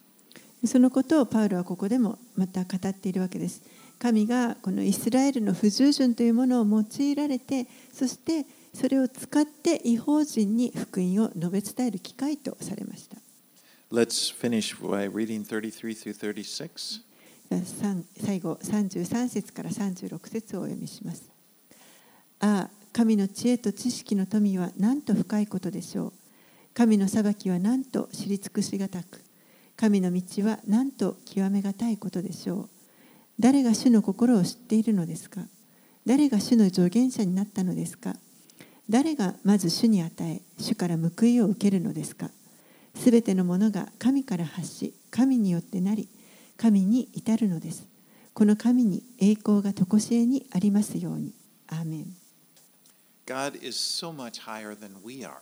そのことをパウロはここでもまた語っているわけです。神がこのイスラエルの不従順というものを用いられて、そしてそれを使って違法人に福音を述べ伝える機会とされました。Let's finish by reading 33 through 36. 三最後33節から36節をお読みします。ああ、神の知恵と知識の富はなんと深いことでしょう。神の裁きはなんと知り尽くしがたく、神の道はなんと極めがたいことでしょう。誰が主の心を知っているのですか？誰が主の助言者になったのですか？誰がまず主に与え、主から報いを受けるのですか？すべてのものが神から発し、神によってなり、神に至るのです。この神に栄光が常しえにありますように。アーメン。God is so much higher than we are,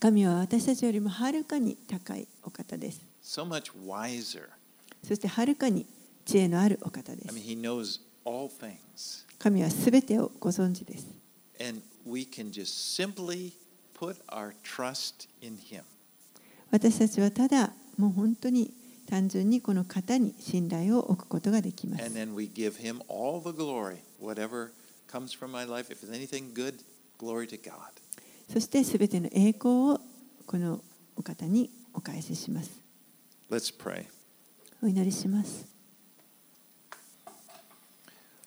神は私たちよりもはるかに高いお方です。so much wiser. そしてはるかに知恵のあるお方です。神はすべてをご存知です。私たちはただもう本当に単純にこの方に信頼を置くことができます。そしてすべての栄光をこのお方にお返しします。Let's pray. お祈りします。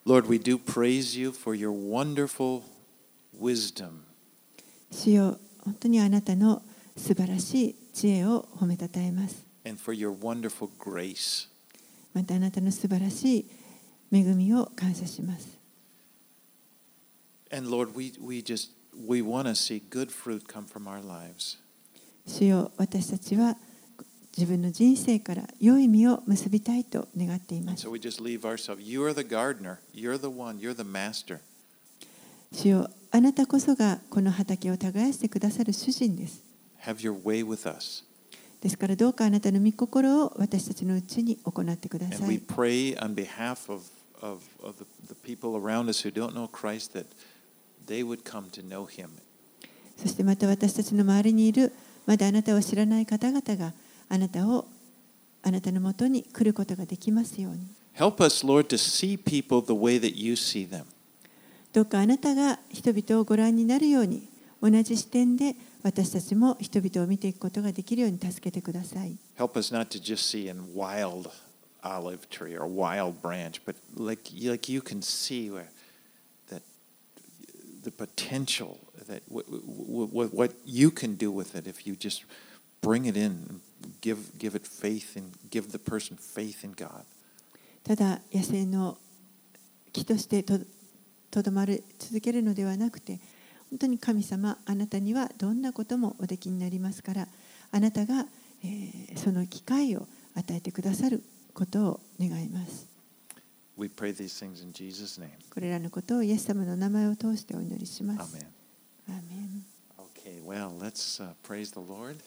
Lord, we do praise you for your wonderful wisdom. 主よ本当にあなたの素晴らしい知恵を褒めたたえます。 and for your wonderful grace. またあなたの素晴らしい恵みを感謝します。 And Lord, we, we just we want to see good fruit come from our lives. 主よ私たちは 自分の人生から良い実を結びたいと願っています。主をあなたこそがこの畑を耕してくださる主人です。ですからどうかあなたの御心を私たちのうちに行ってください。そしてまた私たちの周りにいるまだあなたを知らない方々があなたをあなたのもとに来ることができますように。Help us, Lord, to see people the way that you see them. どうかあなたが人々をご覧になるように同じ視点で私たちも人々を見ていくことができるように助けてください。Help us not to just see a wild olive tree or wild branch, but like, like you can see where that the potential that w- w- w- what you can do with it if you just bring it in, give give it faith and give the person faith in God. ただ野生の木としてととどまる続けるのではなくて本当に神様あなたにはどんなこともおできになりますからあなたが、えーその機会を与えてくださることを願います We pray these things in Jesus' name. これらのことをイエス様の名前を通してお祈りします Amen. アーメン Okay, well, let's uh, praise the Lord.